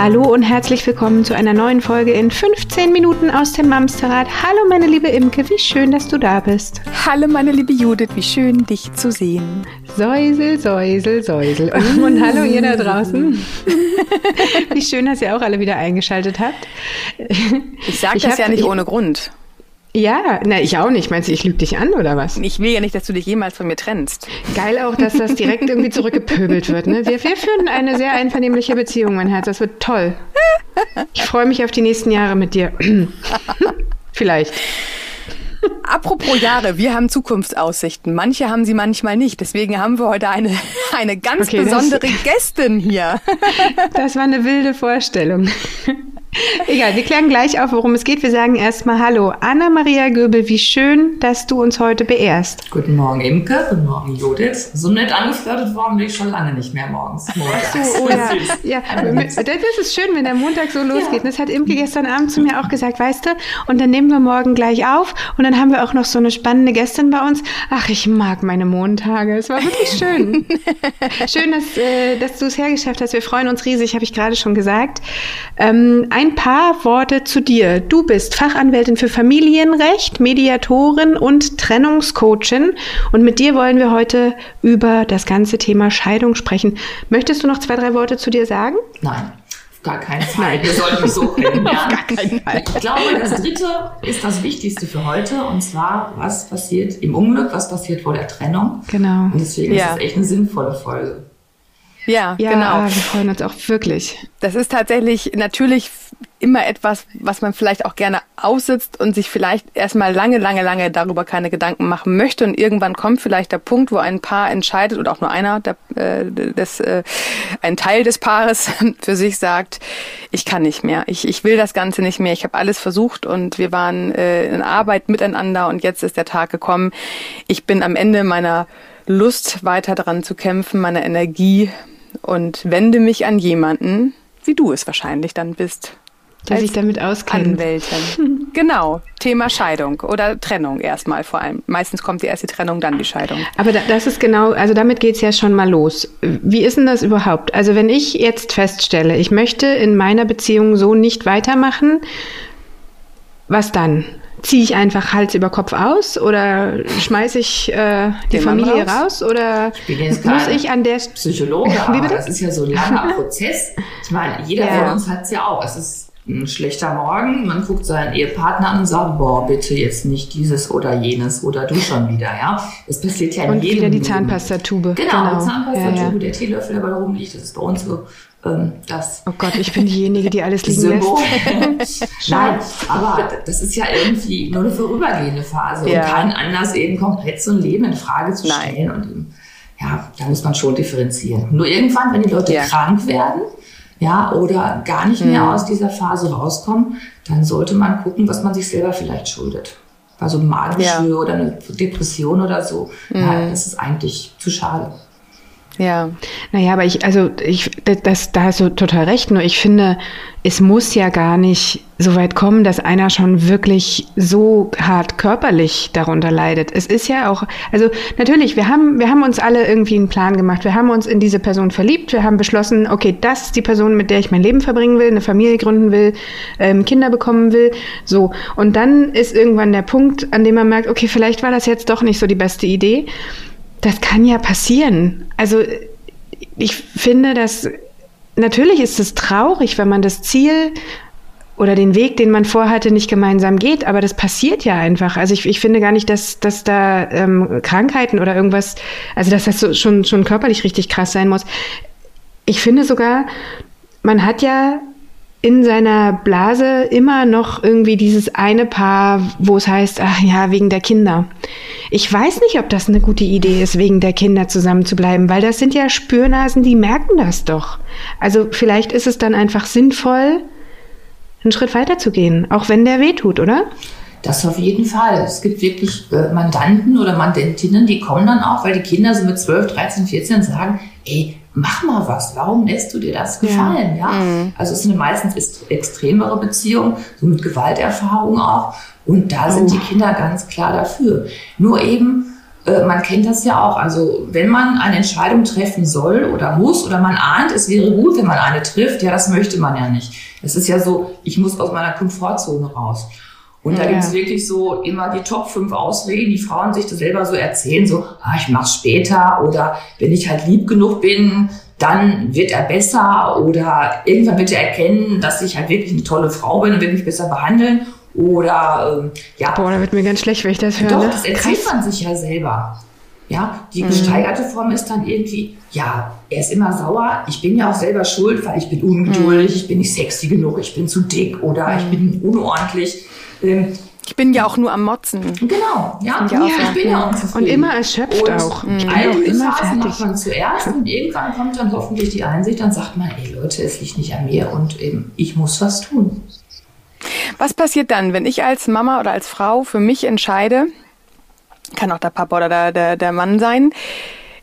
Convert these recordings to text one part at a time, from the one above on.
Hallo und herzlich willkommen zu einer neuen Folge in 15 Minuten aus dem Mamsterrad. Hallo meine liebe Imke, wie schön, dass du da bist. Hallo meine liebe Judith, wie schön dich zu sehen. Säusel, säusel, säusel. Und, und hallo ihr da draußen. wie schön, dass ihr auch alle wieder eingeschaltet habt. Ich sage das ja nicht ohne Grund. Ja, na, ich auch nicht. Meinst du, ich lüge dich an oder was? Ich will ja nicht, dass du dich jemals von mir trennst. Geil auch, dass das direkt irgendwie zurückgepöbelt wird. Ne? Wir, wir führen eine sehr einvernehmliche Beziehung, mein Herz. Das wird toll. Ich freue mich auf die nächsten Jahre mit dir. Vielleicht. Apropos Jahre, wir haben Zukunftsaussichten. Manche haben sie manchmal nicht. Deswegen haben wir heute eine, eine ganz okay, besondere das, Gästin hier. Das war eine wilde Vorstellung. Egal, wir klären gleich auf, worum es geht. Wir sagen erstmal Hallo. Anna-Maria Göbel, wie schön, dass du uns heute beehrst. Guten Morgen, Imke. Guten Morgen, Judith. So nett angeflirtet worden bin ich schon lange nicht mehr morgens. Montags. So, oh ja. ja. Das ist schön, wenn der Montag so losgeht. Ja. Das hat Imke gestern Abend zu mir auch gesagt, weißt du, und dann nehmen wir morgen gleich auf und dann haben wir auch noch so eine spannende Gästin bei uns. Ach, ich mag meine Montage. Es war wirklich schön. schön, dass, äh, dass du es hergeschafft hast. Wir freuen uns riesig, habe ich gerade schon gesagt. Ähm, ein paar Worte zu dir. Du bist Fachanwältin für Familienrecht, Mediatorin und Trennungscoachin. Und mit dir wollen wir heute über das ganze Thema Scheidung sprechen. Möchtest du noch zwei, drei Worte zu dir sagen? Nein. Auf gar keinen Fall. Wir sollten mich so kennenlernen. Auf gar keinen Fall. Ich glaube, das dritte ist das Wichtigste für heute. Und zwar, was passiert im Unglück, was passiert vor der Trennung. Genau. Und deswegen ja. ist es echt eine sinnvolle Folge. Ja, ja, genau. Wir freuen uns auch wirklich. Das ist tatsächlich natürlich immer etwas, was man vielleicht auch gerne aussitzt und sich vielleicht erstmal lange, lange, lange darüber keine Gedanken machen möchte. Und irgendwann kommt vielleicht der Punkt, wo ein Paar entscheidet oder auch nur einer, der, äh, des, äh, ein Teil des Paares für sich sagt, ich kann nicht mehr, ich, ich will das Ganze nicht mehr, ich habe alles versucht und wir waren äh, in Arbeit miteinander und jetzt ist der Tag gekommen. Ich bin am Ende meiner Lust, weiter daran zu kämpfen, meiner Energie, und wende mich an jemanden, wie du es wahrscheinlich dann bist. Der sich damit auskennt. Anwältin. genau, Thema Scheidung oder Trennung erstmal vor allem. Meistens kommt die erste Trennung, dann die Scheidung. Aber das ist genau, also damit geht es ja schon mal los. Wie ist denn das überhaupt? Also wenn ich jetzt feststelle, ich möchte in meiner Beziehung so nicht weitermachen, was dann? Ziehe ich einfach Hals über Kopf aus oder schmeiße ich äh, die Den Familie raus? raus? oder ich muss ich an der Psychologe, Wie bitte? das ist ja so ein langer Prozess. Ich meine, jeder ja. von uns hat es ja auch. Es ist ein schlechter Morgen, man guckt seinen Ehepartner an und sagt, boah, bitte jetzt nicht dieses oder jenes oder du schon wieder, ja. Das passiert ja in und jedem wieder die Zahnpastatube. Genau, genau. die Zahnpastatube, ja, ja. der Teelöffel, der bei da rumliegt, das ist bei uns so ähm, das. Oh Gott, ich bin diejenige, die alles liegen Symbol. lässt. Nein, aber das ist ja irgendwie nur eine vorübergehende Phase ja. und kein Anlass, eben komplett so ein Leben in Frage zu stellen. Nein. Und ja, da muss man schon differenzieren. Nur irgendwann, wenn die Leute ja. krank werden, ja, oder gar nicht mehr mhm. aus dieser Phase rauskommen, dann sollte man gucken, was man sich selber vielleicht schuldet. Also Magengeschwür ja. oder eine Depression oder so. Mhm. Ja, das ist eigentlich zu schade. Ja. Naja, aber ich, also ich, das, da hast du total recht. Nur ich finde, es muss ja gar nicht so weit kommen, dass einer schon wirklich so hart körperlich darunter leidet. Es ist ja auch, also natürlich, wir haben, wir haben uns alle irgendwie einen Plan gemacht. Wir haben uns in diese Person verliebt. Wir haben beschlossen, okay, das ist die Person, mit der ich mein Leben verbringen will, eine Familie gründen will, ähm, Kinder bekommen will. So. Und dann ist irgendwann der Punkt, an dem man merkt, okay, vielleicht war das jetzt doch nicht so die beste Idee. Das kann ja passieren. Also ich finde, dass natürlich ist es traurig, wenn man das Ziel oder den Weg, den man vorhatte, nicht gemeinsam geht, aber das passiert ja einfach. Also ich, ich finde gar nicht, dass, dass da ähm, Krankheiten oder irgendwas, also dass das so schon, schon körperlich richtig krass sein muss. Ich finde sogar, man hat ja in seiner Blase immer noch irgendwie dieses eine Paar, wo es heißt, ach ja, wegen der Kinder. Ich weiß nicht, ob das eine gute Idee ist, wegen der Kinder zusammen zu bleiben, weil das sind ja Spürnasen, die merken das doch. Also vielleicht ist es dann einfach sinnvoll, einen Schritt weiter zu gehen, auch wenn der wehtut, oder? Das auf jeden Fall. Es gibt wirklich äh, Mandanten oder Mandentinnen, die kommen dann auch, weil die Kinder so mit 12, 13, 14 sagen, ey, mach mal was, warum lässt du dir das gefallen? Ja. ja? Mhm. Also es sind meistens extremere Beziehungen, so mit Gewalterfahrung auch. Und da sind oh. die Kinder ganz klar dafür. Nur eben äh, man kennt das ja auch. Also wenn man eine Entscheidung treffen soll oder muss oder man ahnt, es wäre gut, wenn man eine trifft, ja, das möchte man ja nicht. Es ist ja so, ich muss aus meiner Komfortzone raus. Und da ja. gibt es wirklich so immer die Top 5 Ausreden, die Frauen sich das selber so erzählen, so, ah, ich mach's später oder wenn ich halt lieb genug bin, dann wird er besser oder irgendwann wird er erkennen, dass ich halt wirklich eine tolle Frau bin und wird mich besser behandeln oder ähm, ja. Boah, da wird mir ganz schlecht, wenn ich das höre. Doch, ne? das erzählt Krass. man sich ja selber. Ja, die mhm. gesteigerte Form ist dann irgendwie, ja, er ist immer sauer, ich bin ja auch selber schuld, weil ich bin ungeduldig, mhm. ich bin nicht sexy genug, ich bin zu dick oder mhm. ich bin unordentlich. Ähm, ich bin ja auch nur am Motzen. Genau, ja, ja, ja ich bin ja auch Und immer erschöpft und auch. Ich all diese immer Phasen macht man zuerst und irgendwann kommt dann hoffentlich die Einsicht, dann sagt man, ey Leute, es liegt nicht an mir und eben, ich muss was tun. Was passiert dann, wenn ich als Mama oder als Frau für mich entscheide, kann auch der Papa oder der, der, der Mann sein,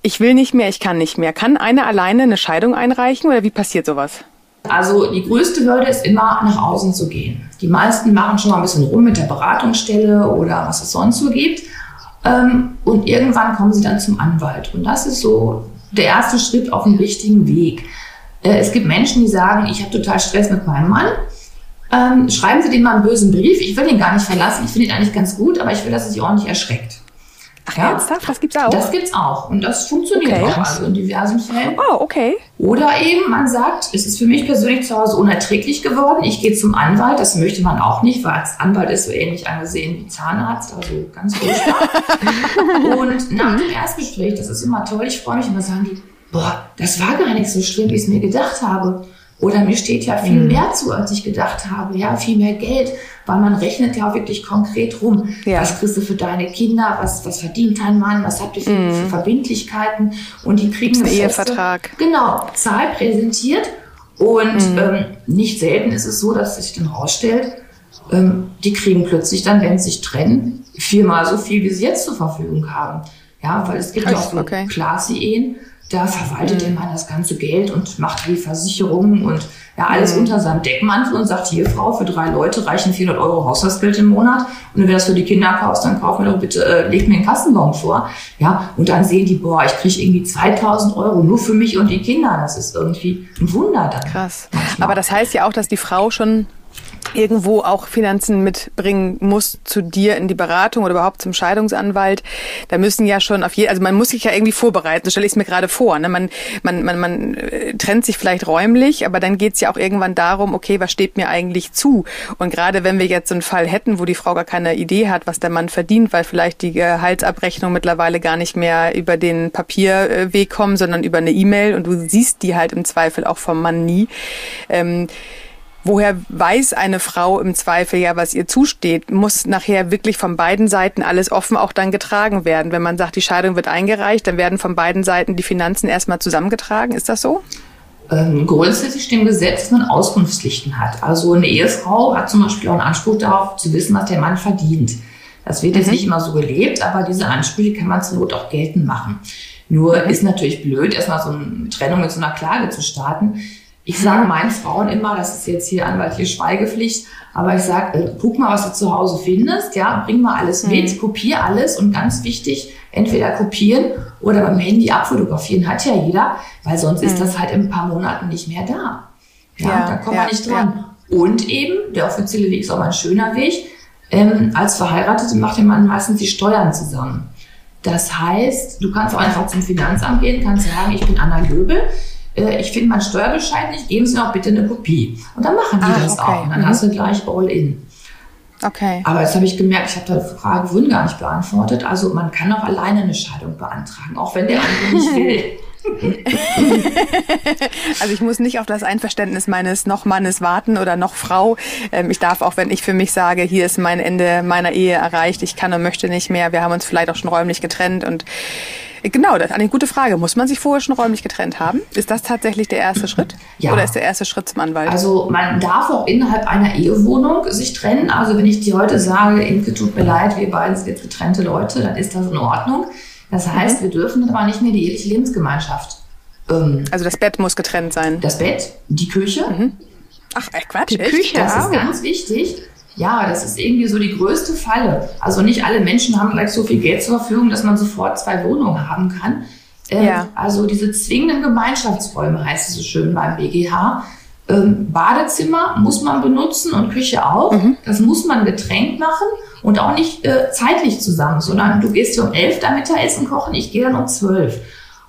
ich will nicht mehr, ich kann nicht mehr. Kann eine alleine eine Scheidung einreichen oder wie passiert sowas? Also die größte Hürde ist immer nach außen zu gehen. Die meisten machen schon mal ein bisschen rum mit der Beratungsstelle oder was es sonst so gibt. Ähm, und irgendwann kommen sie dann zum Anwalt. Und das ist so der erste Schritt auf dem richtigen Weg. Äh, es gibt Menschen, die sagen, ich habe total Stress mit meinem Mann. Ähm, schreiben Sie dem mal einen bösen Brief. Ich will ihn gar nicht verlassen. Ich finde ihn eigentlich ganz gut, aber ich will, dass er sich ordentlich erschreckt. Ach, ja? ernsthaft? Das gibt's auch? Das gibt's auch. Und das funktioniert okay. auch also in diversen Fällen. Oh, okay. Oder eben, man sagt, es ist für mich persönlich zu Hause unerträglich geworden. Ich gehe zum Anwalt. Das möchte man auch nicht, weil als Anwalt ist so ähnlich angesehen wie Zahnarzt. Also ganz furchtbar. und nach dem Erstgespräch, das ist immer toll, ich freue mich immer, sagen die, boah, das war gar nicht so schlimm, wie ich es mir gedacht habe. Oder mir steht ja viel mhm. mehr zu, als ich gedacht habe. Ja, viel mehr Geld, weil man rechnet ja auch wirklich konkret rum. Ja. Was kriegst du für deine Kinder? Was, was verdient dein Mann? Was habt ihr für, mhm. für Verbindlichkeiten? Und die kriegen einen Ehevertrag. Genau, Zahl präsentiert. Und mhm. ähm, nicht selten ist es so, dass sich dann rausstellt, ähm, die kriegen plötzlich dann, wenn sie sich trennen, viermal so viel, wie sie jetzt zur Verfügung haben. Ja, weil es gibt ja auch so okay. Classy-Ehen, da verwaltet mhm. der Mann das ganze Geld und macht die Versicherungen und ja, alles mhm. unter seinem Deckmantel und sagt, hier Frau, für drei Leute reichen 400 Euro Haushaltsgeld im Monat. Und wenn du das für die Kinder kaufst, dann kauf mir doch bitte, äh, leg mir einen Kassenbon vor. Ja, und dann sehen die, boah, ich kriege irgendwie 2000 Euro nur für mich und die Kinder. Das ist irgendwie ein Wunder dann. Krass. Manchmal. Aber das heißt ja auch, dass die Frau schon irgendwo auch Finanzen mitbringen muss zu dir in die Beratung oder überhaupt zum Scheidungsanwalt, da müssen ja schon auf jeden, also man muss sich ja irgendwie vorbereiten, so stelle ich es mir gerade vor. Ne? Man, man, man, man äh, trennt sich vielleicht räumlich, aber dann geht es ja auch irgendwann darum, okay, was steht mir eigentlich zu? Und gerade wenn wir jetzt so einen Fall hätten, wo die Frau gar keine Idee hat, was der Mann verdient, weil vielleicht die Gehaltsabrechnung mittlerweile gar nicht mehr über den Papierweg kommt, sondern über eine E-Mail und du siehst die halt im Zweifel auch vom Mann nie. Ähm, Woher weiß eine Frau im Zweifel ja, was ihr zusteht? Muss nachher wirklich von beiden Seiten alles offen auch dann getragen werden. Wenn man sagt, die Scheidung wird eingereicht, dann werden von beiden Seiten die Finanzen erstmal zusammengetragen. Ist das so? Ähm, grundsätzlich steht im Gesetz, dass man Auskunftspflichten hat. Also eine Ehefrau hat zum Beispiel auch einen Anspruch darauf, zu wissen, was der Mann verdient. Das wird jetzt mhm. nicht immer so gelebt, aber diese Ansprüche kann man zur Not auch geltend machen. Nur mhm. ist natürlich blöd, erstmal so eine Trennung mit so einer Klage zu starten. Ich sage meinen Frauen immer, das ist jetzt hier anwaltliche Schweigepflicht, aber ich sage, äh, guck mal, was du zu Hause findest, ja, bring mal alles mit, mhm. kopier alles und ganz wichtig, entweder kopieren oder beim Handy abfotografieren, hat ja jeder, weil sonst mhm. ist das halt in ein paar Monaten nicht mehr da. Ja, ja da kommt ja, man nicht dran. Ja. Und eben, der offizielle Weg ist auch mal ein schöner Weg, ähm, als Verheiratete macht der Mann meistens die Steuern zusammen. Das heißt, du kannst auch einfach zum Finanzamt gehen, kannst sagen, ich bin Anna Löbel, äh, ich finde meinen Steuerbescheid nicht, geben Sie mir auch bitte eine Kopie. Und dann machen die ah, das okay. auch. Und dann mhm. hast du gleich all in. Okay. Aber jetzt habe ich gemerkt, ich habe die Frage vorhin gar nicht beantwortet. Also man kann auch alleine eine Scheidung beantragen, auch wenn der andere nicht will. also ich muss nicht auf das Einverständnis meines noch Mannes warten oder noch Frau. Ähm, ich darf auch, wenn ich für mich sage, hier ist mein Ende meiner Ehe erreicht, ich kann und möchte nicht mehr, wir haben uns vielleicht auch schon räumlich getrennt und Genau, das ist eine gute Frage. Muss man sich vorher schon räumlich getrennt haben? Ist das tatsächlich der erste Schritt? Ja. Oder ist der erste Schritt zum Anwalt? Also man darf auch innerhalb einer Ehewohnung sich trennen. Also wenn ich dir heute sage, Inke, tut mir leid, wir beide sind jetzt getrennte Leute, dann ist das in Ordnung. Das heißt, mhm. wir dürfen aber nicht mehr die eheliche Lebensgemeinschaft. Ähm, also das Bett muss getrennt sein. Das Bett, die Küche. Mhm. Ach, äh, Quatsch, die? Küche. Das ist ganz wichtig. Ja, das ist irgendwie so die größte Falle. Also nicht alle Menschen haben gleich so viel Geld zur Verfügung, dass man sofort zwei Wohnungen haben kann. Ähm, ja. Also diese zwingenden Gemeinschaftsräume heißt es so schön beim BGH. Ähm, Badezimmer muss man benutzen und Küche auch. Mhm. Das muss man getrennt machen und auch nicht äh, zeitlich zusammen, sondern du gehst hier um elf da Mittagessen kochen, ich gehe dann um zwölf.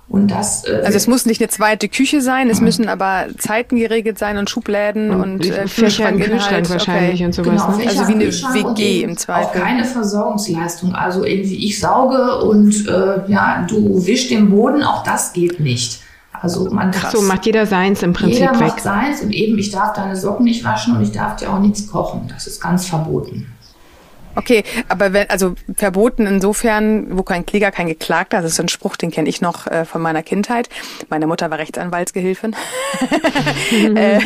Und das, äh, also es muss nicht eine zweite Küche sein, es müssen aber Zeiten geregelt sein und Schubläden und, und äh, Fächer im Kühlschrank wahrscheinlich okay. und sowas. Genau, ne? Also wie eine WG im Zweifel. Auch keine Versorgungsleistung. Also irgendwie ich sauge und äh, ja, du wischst den Boden, auch das geht nicht. Also man Ach so, macht jeder seins im Prinzip jeder weg. Jeder macht seins und eben ich darf deine Socken nicht waschen und ich darf dir auch nichts kochen. Das ist ganz verboten. Okay, aber wenn, also verboten insofern, wo kein Kläger, kein Geklagter, das ist so ein Spruch, den kenne ich noch äh, von meiner Kindheit. Meine Mutter war Rechtsanwaltsgehilfin. äh,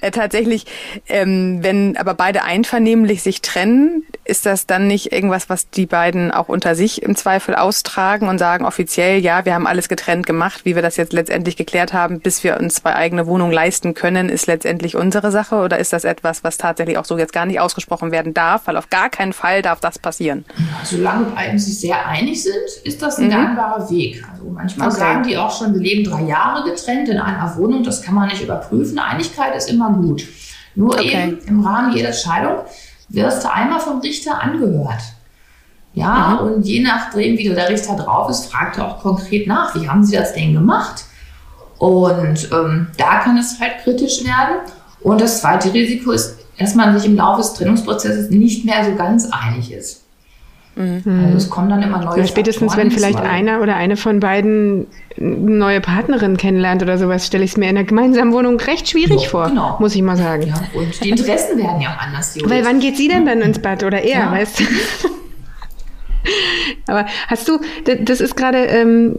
äh, tatsächlich, ähm, wenn aber beide einvernehmlich sich trennen, ist das dann nicht irgendwas, was die beiden auch unter sich im Zweifel austragen und sagen offiziell, ja, wir haben alles getrennt gemacht, wie wir das jetzt letztendlich geklärt haben, bis wir uns zwei eigene Wohnungen leisten können, ist letztendlich unsere Sache oder ist das etwas, was tatsächlich auch so jetzt gar nicht ausgesprochen werden darf, weil auf gar keinen Fall darf das passieren. Solange beiden sich sehr einig sind, ist das ein mhm. gangbarer Weg. Also manchmal okay. sagen die auch schon, wir leben drei Jahre getrennt in einer Wohnung, das kann man nicht überprüfen. Einigkeit ist immer gut. Nur okay. eben im Rahmen jeder Scheidung wirst du einmal vom Richter angehört. Ja, mhm. und je nachdem, wie der Richter drauf ist, fragt er auch konkret nach, wie haben sie das denn gemacht? Und ähm, da kann es halt kritisch werden. Und das zweite Risiko ist dass man sich im Laufe des Trennungsprozesses nicht mehr so ganz einig ist. Mhm. Also es kommen dann immer neue ja, Spätestens, Faktoren wenn vielleicht einer oder eine von beiden eine neue Partnerin kennenlernt oder sowas, stelle ich es mir in einer gemeinsamen Wohnung recht schwierig ja, vor, genau. muss ich mal sagen. Ja, und die Interessen werden ja auch anders. Weil wann geht sie denn dann ins Bad oder er, ja. weißt du? aber hast du, das ist gerade, ähm,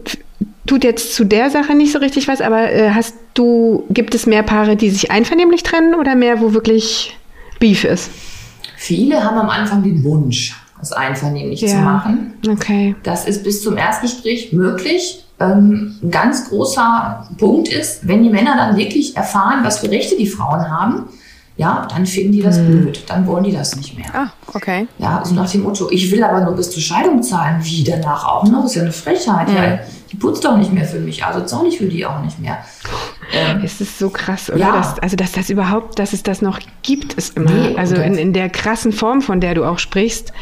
tut jetzt zu der Sache nicht so richtig was, aber äh, hast du, gibt es mehr Paare, die sich einvernehmlich trennen oder mehr, wo wirklich Beef ist? Viele haben am Anfang den Wunsch, es einvernehmlich ja. zu machen. Okay. Das ist bis zum Erstgespräch möglich. Ähm, ein ganz großer Punkt ist, wenn die Männer dann wirklich erfahren, was für Rechte die Frauen haben, ja, dann finden die das hm. blöd. Dann wollen die das nicht mehr. Ah, okay. Ja, so nach dem Motto, ich will aber nur bis zur Scheidung zahlen. Wie danach auch noch? Ist ja eine Frechheit. Hm. Ja, die putzt doch nicht mehr für mich, also zahle ich für die auch nicht mehr. Ähm, es ist so krass, oder? Ja. Dass, also, dass das überhaupt, dass es das noch gibt, ist immer. Nee, also in, in der krassen Form, von der du auch sprichst.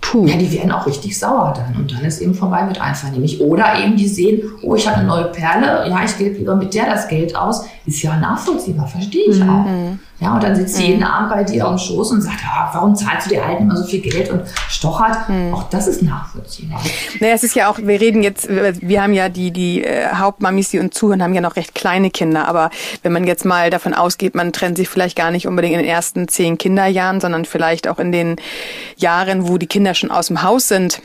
Puh. Ja, die werden auch richtig sauer dann. Und dann ist eben vorbei mit einvernehmlich. Oder eben die sehen, oh, ich habe eine neue Perle, ja, ich gebe lieber mit der das Geld aus. Ist ja nachvollziehbar, verstehe ich mhm. auch. Ja, und dann sitzt sie mhm. jeden Abend bei dir auf dem Schoß und sagt, ah, warum zahlst du dir Alten immer so viel Geld und stochert? Mhm. Auch das ist nachvollziehbar. Naja, es ist ja auch, wir reden jetzt, wir haben ja die, die äh, Hauptmamis, die uns zuhören, haben ja noch recht kleine Kinder. Aber wenn man jetzt mal davon ausgeht, man trennt sich vielleicht gar nicht unbedingt in den ersten zehn Kinderjahren, sondern vielleicht auch in den Jahren, wo die Kinder schon aus dem Haus sind,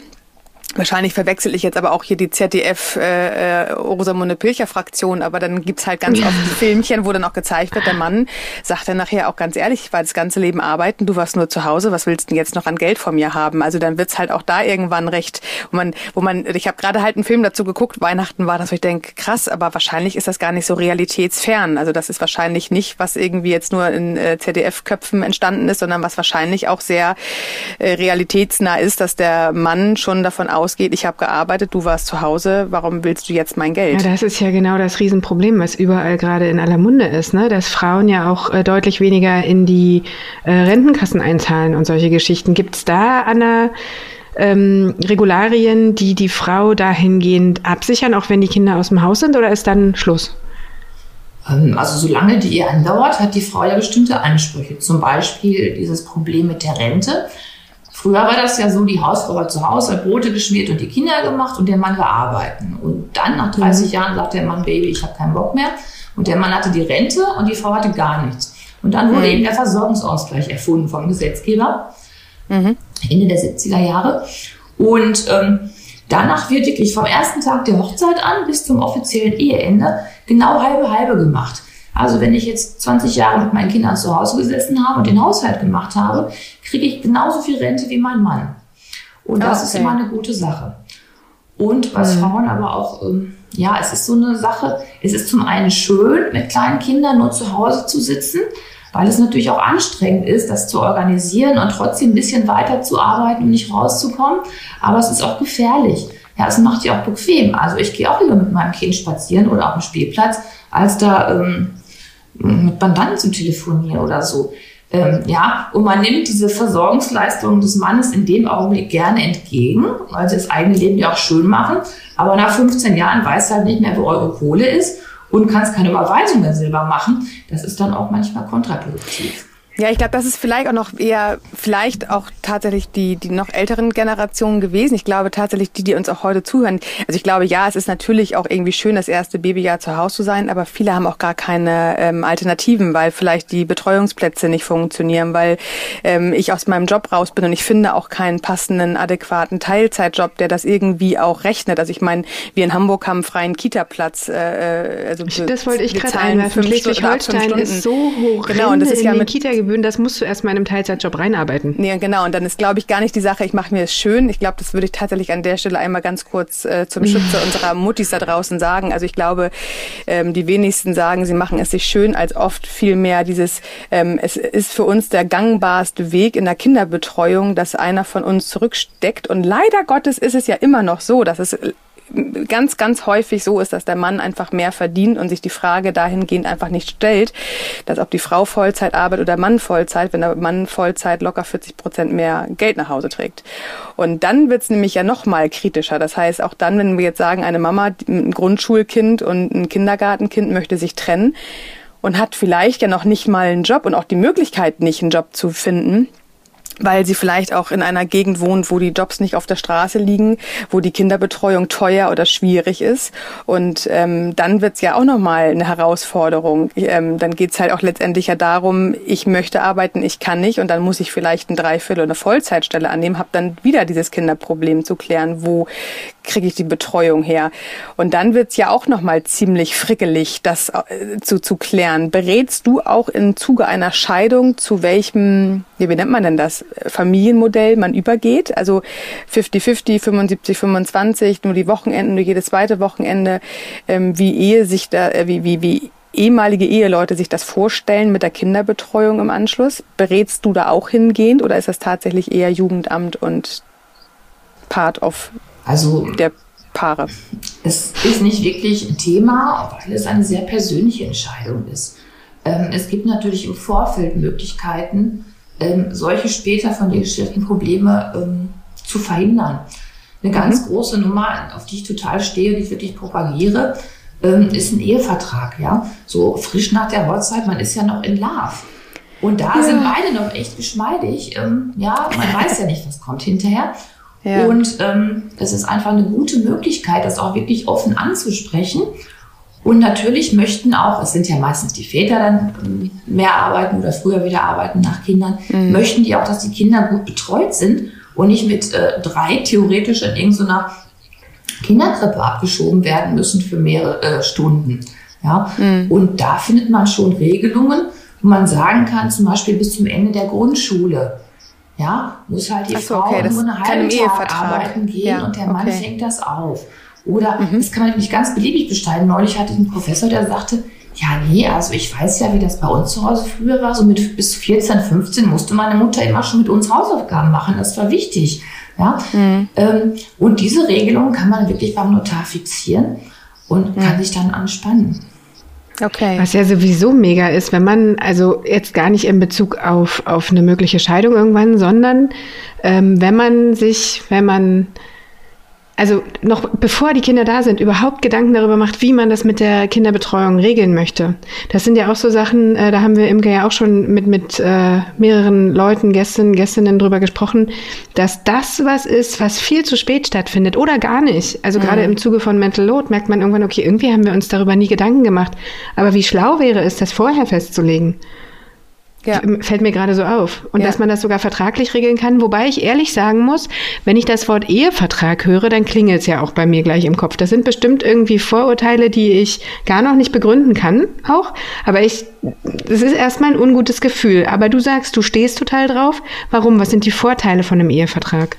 Wahrscheinlich verwechsel ich jetzt aber auch hier die ZDF äh, äh, Rosamunde Pilcher Fraktion, aber dann gibt's halt ganz oft Filmchen, wo dann auch gezeigt wird, der Mann sagt dann nachher auch ganz ehrlich, ich war das ganze Leben arbeiten, du warst nur zu Hause, was willst du denn jetzt noch an Geld von mir haben? Also dann wird's halt auch da irgendwann recht, wo man, wo man, ich habe gerade halt einen Film dazu geguckt, Weihnachten war das, wo ich denke, krass, aber wahrscheinlich ist das gar nicht so realitätsfern. Also das ist wahrscheinlich nicht, was irgendwie jetzt nur in äh, ZDF-Köpfen entstanden ist, sondern was wahrscheinlich auch sehr äh, realitätsnah ist, dass der Mann schon davon aus ausgeht, ich habe gearbeitet, du warst zu Hause, warum willst du jetzt mein Geld? Ja, das ist ja genau das Riesenproblem, was überall gerade in aller Munde ist, ne? dass Frauen ja auch äh, deutlich weniger in die äh, Rentenkassen einzahlen und solche Geschichten. Gibt es da, Anna, ähm, Regularien, die die Frau dahingehend absichern, auch wenn die Kinder aus dem Haus sind, oder ist dann Schluss? Ähm, also solange die Ehe andauert, hat die Frau ja bestimmte Ansprüche. Zum Beispiel dieses Problem mit der Rente. Früher war das ja so, die Hausfrau war zu Hause, hat Brote geschmiert und die Kinder gemacht und der Mann war arbeiten. Und dann nach 30 mhm. Jahren sagt der Mann, Baby, ich habe keinen Bock mehr. Und der Mann hatte die Rente und die Frau hatte gar nichts. Und dann wurde mhm. eben der Versorgungsausgleich erfunden vom Gesetzgeber, mhm. Ende der 70er Jahre. Und ähm, danach wird wirklich vom ersten Tag der Hochzeit an bis zum offiziellen Eheende genau halbe halbe gemacht. Also wenn ich jetzt 20 Jahre mit meinen Kindern zu Hause gesessen habe und den Haushalt gemacht habe, kriege ich genauso viel Rente wie mein Mann. Und das okay. ist immer eine gute Sache. Und was mhm. Frauen aber auch, ähm, ja, es ist so eine Sache, es ist zum einen schön, mit kleinen Kindern nur zu Hause zu sitzen, weil es natürlich auch anstrengend ist, das zu organisieren und trotzdem ein bisschen weiter zu arbeiten und nicht rauszukommen. Aber es ist auch gefährlich. Ja, es macht ja auch bequem. Also ich gehe auch lieber mit meinem Kind spazieren oder auf dem Spielplatz, als da ähm, mit Mandanten zu telefonieren oder so. Ähm, ja, und man nimmt diese Versorgungsleistungen des Mannes in dem Augenblick gerne entgegen, weil sie das eigene Leben ja auch schön machen. Aber nach 15 Jahren weiß er halt nicht mehr, wo eure Kohle ist und kannst keine Überweisung mehr selber machen. Das ist dann auch manchmal kontraproduktiv. Ja, ich glaube, das ist vielleicht auch noch eher, vielleicht auch tatsächlich die, die noch älteren Generationen gewesen. Ich glaube tatsächlich die, die uns auch heute zuhören. Also ich glaube, ja, es ist natürlich auch irgendwie schön, das erste Babyjahr zu Hause zu sein, aber viele haben auch gar keine ähm, Alternativen, weil vielleicht die Betreuungsplätze nicht funktionieren, weil ähm, ich aus meinem Job raus bin und ich finde auch keinen passenden, adäquaten Teilzeitjob, der das irgendwie auch rechnet. Also ich meine, wir in Hamburg haben einen freien Kita-Platz. Äh, äh also das wollte ich gerade einwerfen. Schleswig-Holstein ist so hoch. Genau, und das ist ja mit Kita gewöhnen, das musst du erstmal in einem Teilzeitjob reinarbeiten. Nee, genau. Und dann ist, glaube ich, gar nicht die Sache, ich mache mir es schön. Ich glaube, das würde ich tatsächlich an der Stelle einmal ganz kurz äh, zum Schutze unserer Muttis da draußen sagen. Also ich glaube, ähm, die wenigsten sagen, sie machen es sich schön, als oft viel mehr dieses, ähm, es ist für uns der gangbarste Weg in der Kinderbetreuung, dass einer von uns zurücksteckt. Und leider Gottes ist es ja immer noch so, dass es ganz, ganz häufig so ist, dass der Mann einfach mehr verdient und sich die Frage dahingehend einfach nicht stellt, dass ob die Frau Vollzeit arbeitet oder Mann Vollzeit, wenn der Mann Vollzeit locker 40 Prozent mehr Geld nach Hause trägt. Und dann wird's nämlich ja noch mal kritischer. Das heißt, auch dann, wenn wir jetzt sagen, eine Mama, ein Grundschulkind und ein Kindergartenkind möchte sich trennen und hat vielleicht ja noch nicht mal einen Job und auch die Möglichkeit nicht, einen Job zu finden, weil sie vielleicht auch in einer Gegend wohnt, wo die Jobs nicht auf der Straße liegen, wo die Kinderbetreuung teuer oder schwierig ist. Und ähm, dann wird's ja auch nochmal eine Herausforderung. Ähm, dann geht's halt auch letztendlich ja darum, ich möchte arbeiten, ich kann nicht und dann muss ich vielleicht ein Dreiviertel eine Vollzeitstelle annehmen, habe dann wieder dieses Kinderproblem zu klären, wo kriege ich die Betreuung her. Und dann wird's ja auch nochmal ziemlich frickelig, das äh, zu, zu klären. Berätst du auch im Zuge einer Scheidung, zu welchem, wie nennt man denn das, Familienmodell man übergeht? Also 50-50, 75-25, nur die Wochenenden, nur jedes zweite Wochenende, ähm, wie Ehe sich da, äh, wie, wie, wie ehemalige Eheleute sich das vorstellen mit der Kinderbetreuung im Anschluss? Berätst du da auch hingehend oder ist das tatsächlich eher Jugendamt und Part of also, der Paare. Es ist nicht wirklich ein Thema, weil es eine sehr persönliche Entscheidung ist. Ähm, es gibt natürlich im Vorfeld Möglichkeiten, ähm, solche später von dir geschilderten Probleme ähm, zu verhindern. Eine ganz mhm. große Nummer, auf die ich total stehe, die ich wirklich propagiere, ist ein Ehevertrag. Ja, so frisch nach der Hochzeit, man ist ja noch in Love. Und da ja. sind beide noch echt geschmeidig. ja, man weiß ja nicht, was kommt hinterher. Ja. Und ähm, es ist einfach eine gute Möglichkeit, das auch wirklich offen anzusprechen. Und natürlich möchten auch, es sind ja meistens die Väter dann mehr arbeiten oder früher wieder arbeiten nach Kindern, mhm. möchten die auch, dass die Kinder gut betreut sind und nicht mit äh, drei theoretisch in irgendeiner Kinderkrippe abgeschoben werden müssen für mehrere äh, Stunden. Ja? Mhm. Und da findet man schon Regelungen, wo man sagen kann, zum Beispiel bis zum Ende der Grundschule ja, muss halt die so, Frau okay, nur eine halbe Tag arbeiten gehen ja, und der Mann okay. fängt das auf. Oder mhm. das kann man nämlich ganz beliebig gestalten. Neulich hatte ich einen Professor, der sagte, ja, nee, also ich weiß ja, wie das bei uns zu Hause früher war. So mit bis 14, 15 musste meine Mutter immer schon mit uns Hausaufgaben machen. Das war wichtig. Ja? Mhm. Ähm, und diese Regelung kann man wirklich beim Notar fixieren und mhm. kann sich dann anspannen. Okay. Was ja sowieso mega ist, wenn man, also jetzt gar nicht in Bezug auf, auf eine mögliche Scheidung irgendwann, sondern ähm, wenn man sich, wenn man also noch bevor die Kinder da sind, überhaupt Gedanken darüber macht, wie man das mit der Kinderbetreuung regeln möchte. Das sind ja auch so Sachen, äh, da haben wir Imke ja auch schon mit, mit äh, mehreren Leuten, Gästinnen, Gästinnen drüber gesprochen, dass das was ist, was viel zu spät stattfindet oder gar nicht. Also mhm. gerade im Zuge von Mental Load merkt man irgendwann, okay, irgendwie haben wir uns darüber nie Gedanken gemacht. Aber wie schlau wäre es, das vorher festzulegen? Ja. Fällt mir gerade so auf. Und ja. dass man das sogar vertraglich regeln kann. Wobei ich ehrlich sagen muss, wenn ich das Wort Ehevertrag höre, dann klingelt es ja auch bei mir gleich im Kopf. Das sind bestimmt irgendwie Vorurteile, die ich gar noch nicht begründen kann, auch. Aber ich, das ist erstmal ein ungutes Gefühl. Aber du sagst, du stehst total drauf. Warum? Was sind die Vorteile von einem Ehevertrag?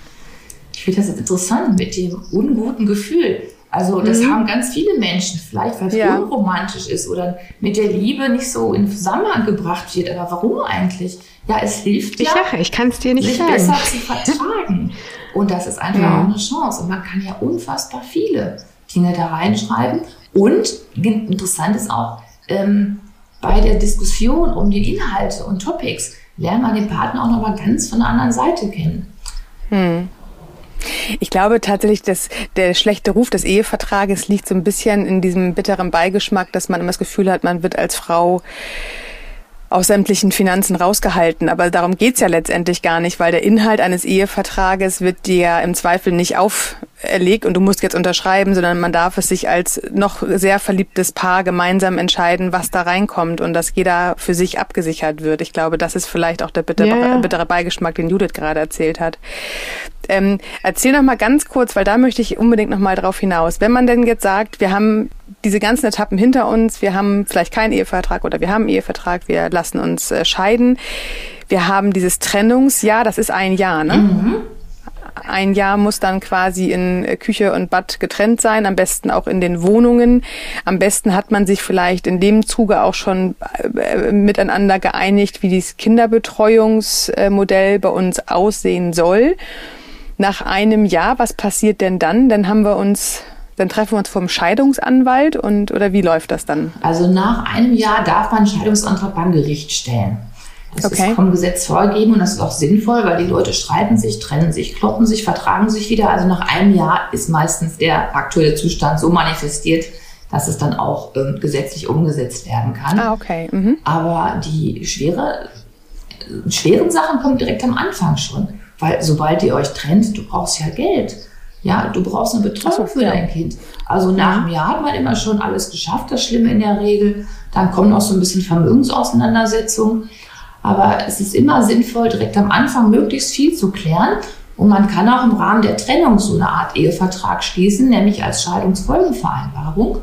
Ich finde das interessant mit dem unguten Gefühl. Also das mhm. haben ganz viele Menschen, vielleicht weil es ja. unromantisch ist oder mit der Liebe nicht so in Zusammenhang gebracht wird. Aber warum eigentlich? Ja, es hilft ich ja, sage, ich kann es dir nicht sich sagen. besser zu vertragen. Und das ist einfach ja. auch eine Chance. Und man kann ja unfassbar viele Dinge da reinschreiben. Und interessant ist auch, ähm, bei der Diskussion um die Inhalte und Topics lernt man den Partner auch nochmal ganz von der anderen Seite kennen. Hm. Ich glaube tatsächlich, dass der schlechte Ruf des Ehevertrages liegt so ein bisschen in diesem bitteren Beigeschmack, dass man immer das Gefühl hat, man wird als Frau aus sämtlichen Finanzen rausgehalten. Aber darum geht's ja letztendlich gar nicht, weil der Inhalt eines Ehevertrages wird dir im Zweifel nicht auferlegt und du musst jetzt unterschreiben, sondern man darf es sich als noch sehr verliebtes Paar gemeinsam entscheiden, was da reinkommt und dass jeder für sich abgesichert wird. Ich glaube, das ist vielleicht auch der bittere, ja, ja. bittere Beigeschmack, den Judith gerade erzählt hat. Ähm, erzähl noch mal ganz kurz, weil da möchte ich unbedingt noch mal drauf hinaus. Wenn man denn jetzt sagt, wir haben diese ganzen Etappen hinter uns, wir haben vielleicht keinen Ehevertrag oder wir haben einen Ehevertrag, wir lassen uns äh, scheiden, wir haben dieses Trennungsjahr, das ist ein Jahr, ne? Mhm. Ein Jahr muss dann quasi in äh, Küche und Bad getrennt sein, am besten auch in den Wohnungen. Am besten hat man sich vielleicht in dem Zuge auch schon äh, miteinander geeinigt, wie dieses Kinderbetreuungsmodell bei uns aussehen soll nach einem Jahr, was passiert denn dann? Dann haben wir uns, dann treffen wir uns vom Scheidungsanwalt und oder wie läuft das dann? Also nach einem Jahr darf man einen Scheidungsantrag beim Gericht stellen. Das okay. ist vom Gesetz vorgegeben und das ist auch sinnvoll, weil die Leute streiten sich, trennen sich, kloppen sich, vertragen sich wieder. Also nach einem Jahr ist meistens der aktuelle Zustand so manifestiert, dass es dann auch äh, gesetzlich umgesetzt werden kann. Ah, okay. Mhm. Aber die schwere, schweren Sachen kommen direkt am Anfang schon. Weil sobald ihr euch trennt, du brauchst ja Geld. Ja, du brauchst eine Betreuung für dein Kind. Also nach einem Jahr hat man immer schon alles geschafft, das Schlimme in der Regel. Dann kommt noch so ein bisschen Vermögensauseinandersetzung. Aber es ist immer sinnvoll, direkt am Anfang möglichst viel zu klären. Und man kann auch im Rahmen der Trennung so eine Art Ehevertrag schließen, nämlich als Scheidungsfolgenvereinbarung.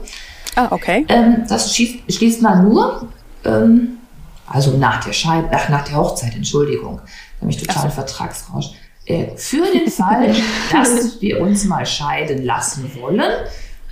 Ah, okay. Ähm, das schließt man nur, ähm, also nach der, Scheid nach, nach der Hochzeit, Entschuldigung nämlich total Vertragsrausch. Äh, für den Fall, dass wir uns mal scheiden lassen wollen,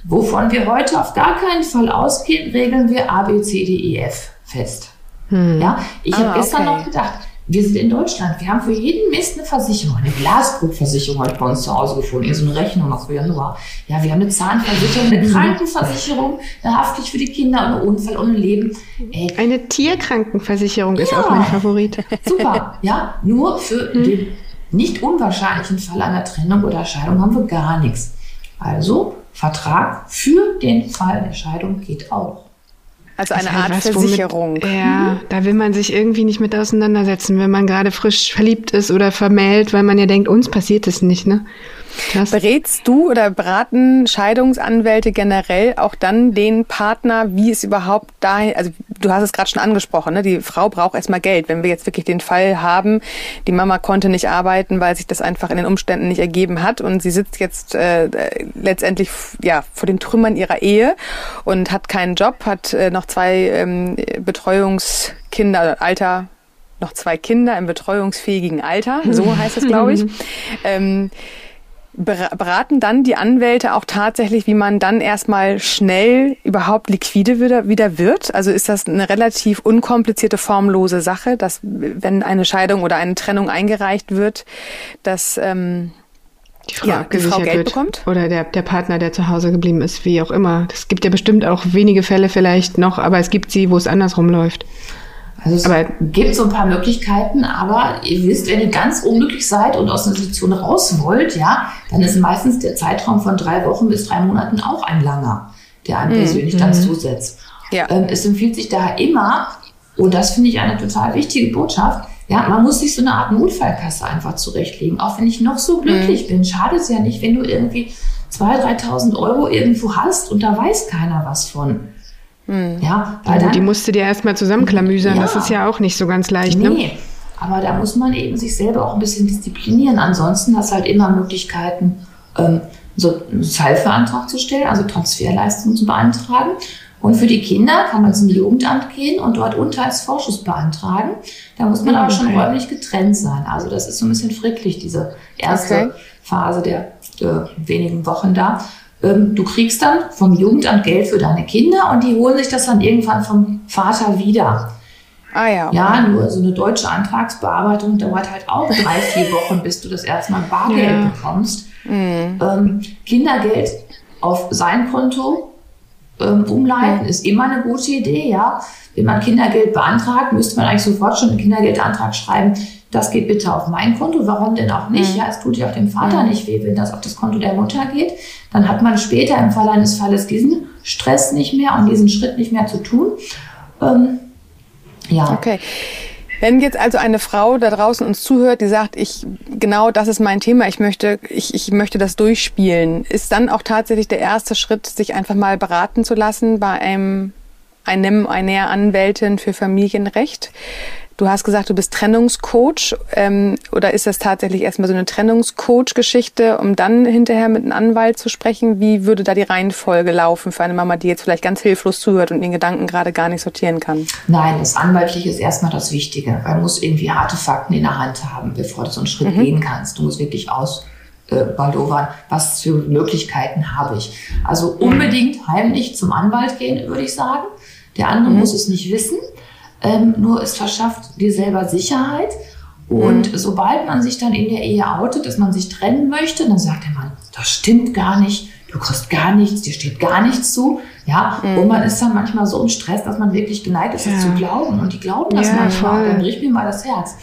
wovon wir heute auf gar keinen Fall ausgehen, regeln wir A, B, C, D, E, F fest. Hm. Ja, ich ah, habe gestern okay. noch gedacht, wir sind in Deutschland, wir haben für jeden Mist eine Versicherung. Eine Glasbruchversicherung habe ich bei uns zu Hause gefunden, so eine Rechnung aus Januar. Ja, wir haben eine Zahnversicherung, eine Krankenversicherung, eine Haftpflicht für die Kinder und einen Unfall und ein Leben. Ey. Eine Tierkrankenversicherung ist auch mein Favorit. Super, ja, nur für hm. den nicht unwahrscheinlichen Fall einer Trennung oder Scheidung haben wir gar nichts. Also Vertrag für den Fall der Scheidung geht auch. Also eine Art was, Versicherung. Womit, ja, mhm. da will man sich irgendwie nicht mit auseinandersetzen, wenn man gerade frisch verliebt ist oder vermählt, weil man ja denkt, uns passiert es nicht, ne? Krass. Berätst du oder beraten Scheidungsanwälte generell auch dann den Partner, wie es überhaupt dahin, also du hast es gerade schon angesprochen, ne? die Frau braucht erstmal Geld. Wenn wir jetzt wirklich den Fall haben, die Mama konnte nicht arbeiten, weil sich das einfach in den Umständen nicht ergeben hat und sie sitzt jetzt äh, letztendlich ja vor den Trümmern ihrer Ehe und hat keinen Job, hat äh, noch zwei ähm, Betreuungskinder, Alter noch zwei Kinder im betreuungsfähigen Alter, so heißt es, glaube ich. ähm, beraten dann die Anwälte auch tatsächlich, wie man dann erstmal schnell überhaupt liquide wieder, wieder wird? Also ist das eine relativ unkomplizierte, formlose Sache, dass wenn eine Scheidung oder eine Trennung eingereicht wird, dass ähm, die Frau, ja, die Frau Geld wird. bekommt? Oder der, der Partner, der zu Hause geblieben ist, wie auch immer. Es gibt ja bestimmt auch wenige Fälle vielleicht noch, aber es gibt sie, wo es andersrum läuft. Also es aber gibt so ein paar Möglichkeiten, aber ihr wisst, wenn ihr ganz unglücklich seid und aus einer Situation raus wollt, ja, dann ist meistens der Zeitraum von drei Wochen bis drei Monaten auch ein langer, der einem mhm. persönlich mhm. dann zusetzt. Ja. Ähm, es empfiehlt sich daher immer, und das finde ich eine total wichtige Botschaft, ja, man muss sich so eine Art Notfallkasse einfach zurechtlegen. Auch wenn ich noch so glücklich mhm. bin, schadet es ja nicht, wenn du irgendwie 2.000, 3.000 Euro irgendwo hast und da weiß keiner was von. Mhm. Ja, weil dann, die musste dir erstmal zusammenklamüsern. Ja, das ist ja auch nicht so ganz leicht. Ne? Nee, ne? aber da muss man eben sich selber auch ein bisschen disziplinieren. Ansonsten hast du halt immer Möglichkeiten, ähm, so einen Zahlverantrag zu stellen, also Transferleistungen zu beantragen. Und für die Kinder kann man zum Jugendamt gehen und dort Unterhaltsvorschuss beantragen. Da muss man okay. aber schon räumlich getrennt sein. Also das ist so ein bisschen fricklich, diese erste okay. Phase der äh, wenigen Wochen da. Ähm, du kriegst dann vom Jugendamt Geld für deine Kinder und die holen sich das dann irgendwann vom Vater wieder. Ah ja. Ja, nur so eine deutsche Antragsbearbeitung dauert halt auch drei, vier Wochen, bis du das erstmal Bargeld ja. bekommst. Mhm. Ähm, Kindergeld auf sein Konto ähm, umleiten ist immer eine gute Idee, ja. Wenn man Kindergeld beantragt, müsste man eigentlich sofort schon einen Kindergeldantrag schreiben. Das geht bitte auf mein Konto. Warum denn auch nicht? Mhm. Ja, es tut ja auch dem Vater mhm. nicht weh, wenn das auf das Konto der Mutter geht. Dann hat man später im Fall eines Falles diesen Stress nicht mehr und diesen Schritt nicht mehr zu tun. Ähm, ja. Okay. Wenn jetzt also eine Frau da draußen uns zuhört, die sagt, ich genau das ist mein Thema, ich möchte, ich, ich möchte das durchspielen, ist dann auch tatsächlich der erste Schritt, sich einfach mal beraten zu lassen bei einem einem einer Anwältin für Familienrecht. Du hast gesagt, du bist Trennungscoach. Ähm, oder ist das tatsächlich erstmal so eine Trennungscoach-Geschichte, um dann hinterher mit einem Anwalt zu sprechen? Wie würde da die Reihenfolge laufen für eine Mama, die jetzt vielleicht ganz hilflos zuhört und den Gedanken gerade gar nicht sortieren kann? Nein, das Anwaltliche ist erstmal das Wichtige. Man muss irgendwie harte Fakten in der Hand haben, bevor du so einen Schritt mhm. gehen kannst. Du musst wirklich aus äh, baldowern, was für Möglichkeiten habe ich. Also unbedingt heimlich zum Anwalt gehen, würde ich sagen. Der andere mhm. muss es nicht wissen. Ähm, nur es verschafft dir selber Sicherheit. Und mhm. sobald man sich dann in der Ehe outet, dass man sich trennen möchte, dann sagt der Mann, das stimmt gar nicht, du kriegst gar nichts, dir steht gar nichts zu. Ja, mhm. und man ist dann manchmal so im Stress, dass man wirklich geneigt ist, ja. das zu glauben. Und die glauben das ja, manchmal, voll. dann bricht mir mal das Herz.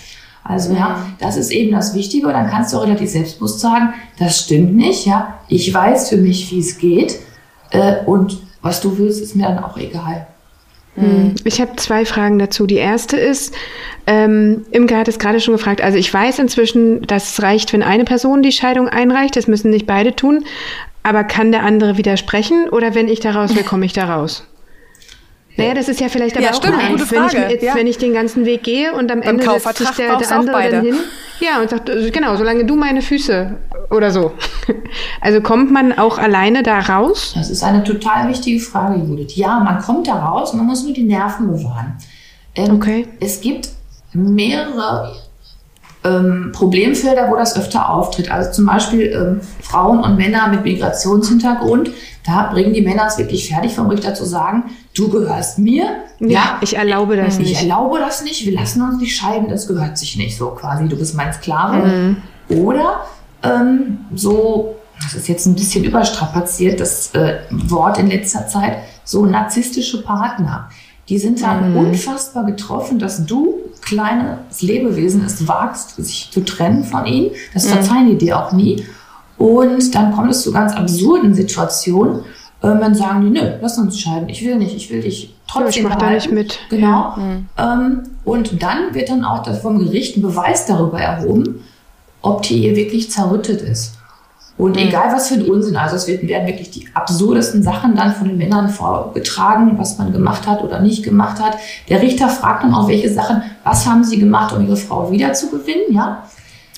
Also ja. ja, das ist eben das Wichtige. Und dann kannst du auch relativ selbstbewusst sagen, das stimmt nicht. Ja, ich weiß für mich, wie es geht. Äh, und was du willst, ist mir dann auch egal. Hm. Ich habe zwei Fragen dazu. Die erste ist, ähm, Imke hat es gerade schon gefragt, also ich weiß inzwischen, dass es reicht, wenn eine Person die Scheidung einreicht, das müssen nicht beide tun, aber kann der andere widersprechen oder wenn ich da raus will, komme ich da raus? Naja, das ist ja vielleicht aber ja, auch stimmt, eins, wenn ich, jetzt, ja. wenn ich den ganzen Weg gehe und am Ende setzt sich der, der andere dann hin. Ja, und sagt, genau, solange du meine Füße oder so. Also kommt man auch alleine da raus? Das ist eine total wichtige Frage, Judith. Ja, man kommt da raus, man muss nur die Nerven bewahren. Ähm, okay. Es gibt mehrere ähm, Problemfelder, wo das öfter auftritt. Also zum Beispiel ähm, Frauen und Männer mit Migrationshintergrund. Da bringen die Männer es wirklich fertig vom Richter zu sagen, du gehörst mir. Ja, ja ich erlaube das ich nicht. Ich erlaube das nicht, wir lassen uns nicht scheiden, das gehört sich nicht so quasi. Du bist mein Sklave. Mhm. Oder ähm, so, das ist jetzt ein bisschen überstrapaziert, das äh, Wort in letzter Zeit, so narzisstische Partner. Die sind dann mhm. unfassbar getroffen, dass du, kleines Lebewesen, es wagst, sich zu trennen von ihnen. Das mhm. verzeihen die dir auch nie. Und dann kommt es zu ganz absurden Situationen. Ähm, dann sagen die, nö, lass uns scheiden. Ich will nicht, ich will dich trotzdem ja, ich mach da nicht mit. Genau. Ja. Mhm. Ähm, und dann wird dann auch vom Gericht ein Beweis darüber erhoben, ob die Ehe wirklich zerrüttet ist. Und mhm. egal was für ein Unsinn, also es werden wirklich die absurdesten Sachen dann von den Männern vorgetragen, was man gemacht hat oder nicht gemacht hat. Der Richter fragt dann auch, welche Sachen, was haben sie gemacht, um ihre Frau wiederzugewinnen, ja?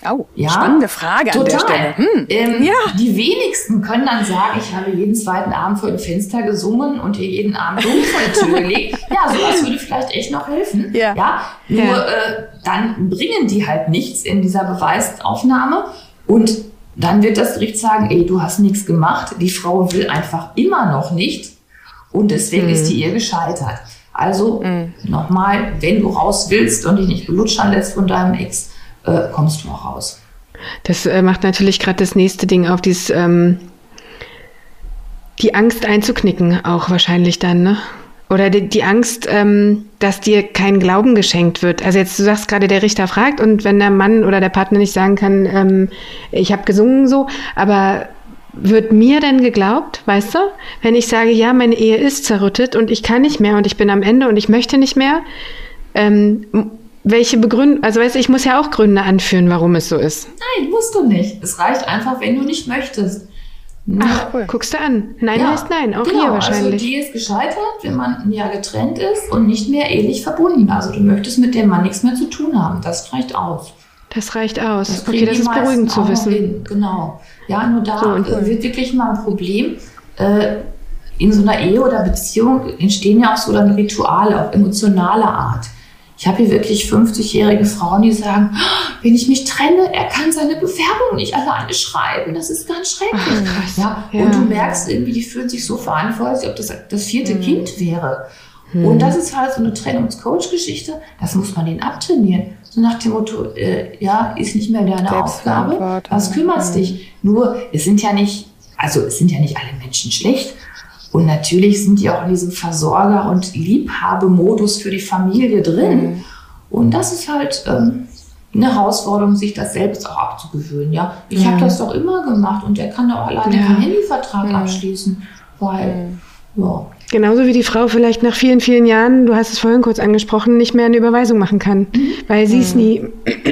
Oh, ja, spannende Frage total. an der Stelle. Hm. Ähm, ja. Die wenigsten können dann sagen, ich habe jeden zweiten Abend vor dem Fenster gesungen und ihr jeden Abend Blumen vor die Tür gelegt. Ja, sowas würde vielleicht echt noch helfen. Ja. ja nur ja. Äh, dann bringen die halt nichts in dieser Beweisaufnahme und dann wird das Gericht sagen, ey, du hast nichts gemacht, die Frau will einfach immer noch nicht und deswegen mhm. ist die ihr gescheitert. Also mhm. nochmal, wenn du raus willst und dich nicht belutschern lässt von deinem Ex, äh, kommst du auch raus. Das äh, macht natürlich gerade das nächste Ding auf, dieses, ähm, die Angst einzuknicken auch wahrscheinlich dann, ne? Oder die, die Angst, ähm, dass dir kein Glauben geschenkt wird. Also jetzt, du sagst gerade, der Richter fragt und wenn der Mann oder der Partner nicht sagen kann, ähm, ich habe gesungen so, aber wird mir denn geglaubt, weißt du? Wenn ich sage, ja, meine Ehe ist zerrüttet und ich kann nicht mehr und ich bin am Ende und ich möchte nicht mehr, ähm, welche Begründung, also weißt du, ich muss ja auch Gründe anführen, warum es so ist. Nein, musst du nicht. Es reicht einfach, wenn du nicht möchtest. Ach, cool. guckst du an. Nein ja, heißt nein, auch genau, hier also wahrscheinlich. Also die ist gescheitert, wenn man ein Jahr getrennt ist und nicht mehr ehelich verbunden. Also du möchtest mit dem Mann nichts mehr zu tun haben. Das reicht aus. Das reicht aus. Das okay, das ist beruhigend zu wissen. Hin. Genau. Ja, nur da so, äh, wird wirklich mal ein Problem. Äh, in so einer Ehe oder Beziehung entstehen ja auch so dann Rituale, auch emotionaler Art. Ich habe hier wirklich 50-jährige Frauen, die sagen, oh, wenn ich mich trenne, er kann seine Bewerbung nicht alleine schreiben. Das ist ganz schrecklich. Ach, ja? ja? Und du merkst irgendwie, die fühlen sich so verantwortlich, ob das das vierte mhm. Kind wäre. Mhm. Und das ist halt so eine Trennungscoach-Geschichte. Das muss man denen abtrainieren. So nach dem Motto, äh, ja, ist nicht mehr deine Aufgabe. Was kümmerst mhm. dich? Nur, es sind ja nicht, also es sind ja nicht alle Menschen schlecht. Und natürlich sind die auch in diesem Versorger- und Liebhabemodus für die Familie drin. Mhm. Und das ist halt ähm, eine Herausforderung, sich das selbst auch abzugewöhnen. Ja, ich ja. habe das doch immer gemacht und der kann auch alleine ja. keinen Handyvertrag ja. abschließen, weil ja. Genauso wie die Frau vielleicht nach vielen, vielen Jahren, du hast es vorhin kurz angesprochen, nicht mehr eine Überweisung machen kann, mhm. weil sie es mhm. nie,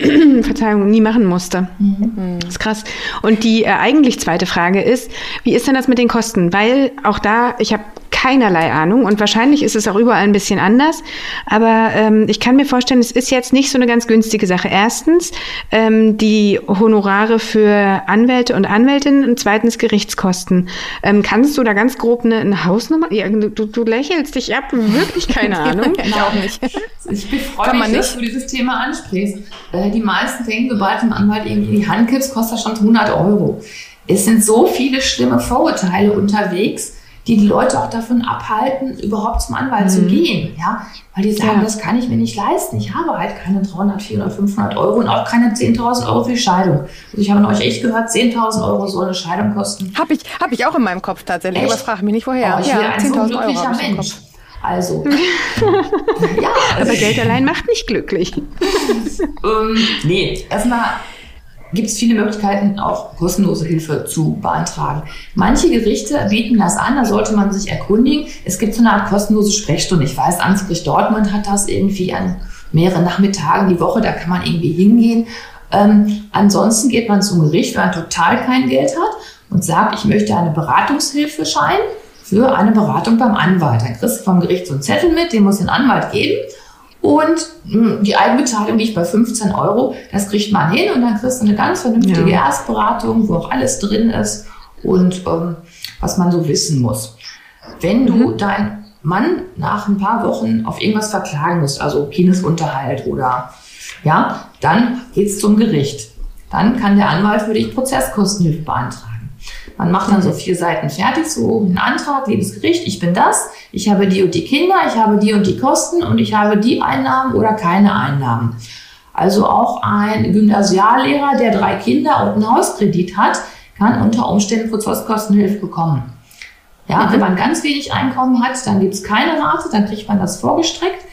Verzeihung, nie machen musste. Mhm. Das ist krass. Und die äh, eigentlich zweite Frage ist, wie ist denn das mit den Kosten? Weil auch da, ich habe keinerlei Ahnung und wahrscheinlich ist es auch überall ein bisschen anders. Aber ähm, ich kann mir vorstellen, es ist jetzt nicht so eine ganz günstige Sache. Erstens ähm, die Honorare für Anwälte und Anwältinnen und zweitens Gerichtskosten. Ähm, kannst du da ganz grob eine, eine Hausnummer? Ja, du, du lächelst dich ab, wirklich keine Ahnung. ich auch nicht. Ich freue mich, dass du dieses Thema ansprichst. Äh, die meisten denken, sobald ein Anwalt irgendwie die Hand gibst, kostet das schon 100 Euro. Es sind so viele schlimme Vorurteile unterwegs die die Leute auch davon abhalten, überhaupt zum Anwalt mhm. zu gehen. Ja? Weil die sagen, ja. das kann ich mir nicht leisten. Ich habe halt keine 300, 400, 500 Euro und auch keine 10.000 Euro für die Scheidung. Also ich habe von euch echt gehört, 10.000 Euro soll eine Scheidung kosten. Habe ich, hab ich auch in meinem Kopf tatsächlich, echt? aber frage mich nicht woher. Oh, ich ja, 10.000 Euro. Mensch. Also, ja. Aber Geld allein macht nicht glücklich. ähm, nee, erstmal gibt es viele Möglichkeiten, auch kostenlose Hilfe zu beantragen. Manche Gerichte bieten das an, da sollte man sich erkundigen. Es gibt so eine Art kostenlose Sprechstunde. Ich weiß, Amtsgericht Dortmund hat das irgendwie an mehreren Nachmittagen die Woche, da kann man irgendwie hingehen. Ähm, ansonsten geht man zum Gericht, wenn man total kein Geld hat und sagt, ich möchte eine Beratungshilfe scheinen für eine Beratung beim Anwalt. Dann kriegst du vom Gericht so einen Zettel mit, den muss den Anwalt geben. Und die Eigenbeteiligung liegt bei 15 Euro. Das kriegt man hin und dann kriegst du eine ganz vernünftige ja. Erstberatung, wo auch alles drin ist und ähm, was man so wissen muss. Wenn du mhm. deinen Mann nach ein paar Wochen auf irgendwas verklagen musst, also Kindesunterhalt oder ja, dann geht's zum Gericht. Dann kann der Anwalt für dich Prozesskostenhilfe beantragen. Man macht dann so vier Seiten fertig, so einen Antrag, liebes Gericht, ich bin das, ich habe die und die Kinder, ich habe die und die Kosten und ich habe die Einnahmen oder keine Einnahmen. Also auch ein Gymnasiallehrer, der drei Kinder und einen Hauskredit hat, kann unter Umständen Prozesskostenhilfe bekommen. Ja, mhm. wenn man ganz wenig Einkommen hat, dann gibt es keine Rate, dann kriegt man das vorgestreckt.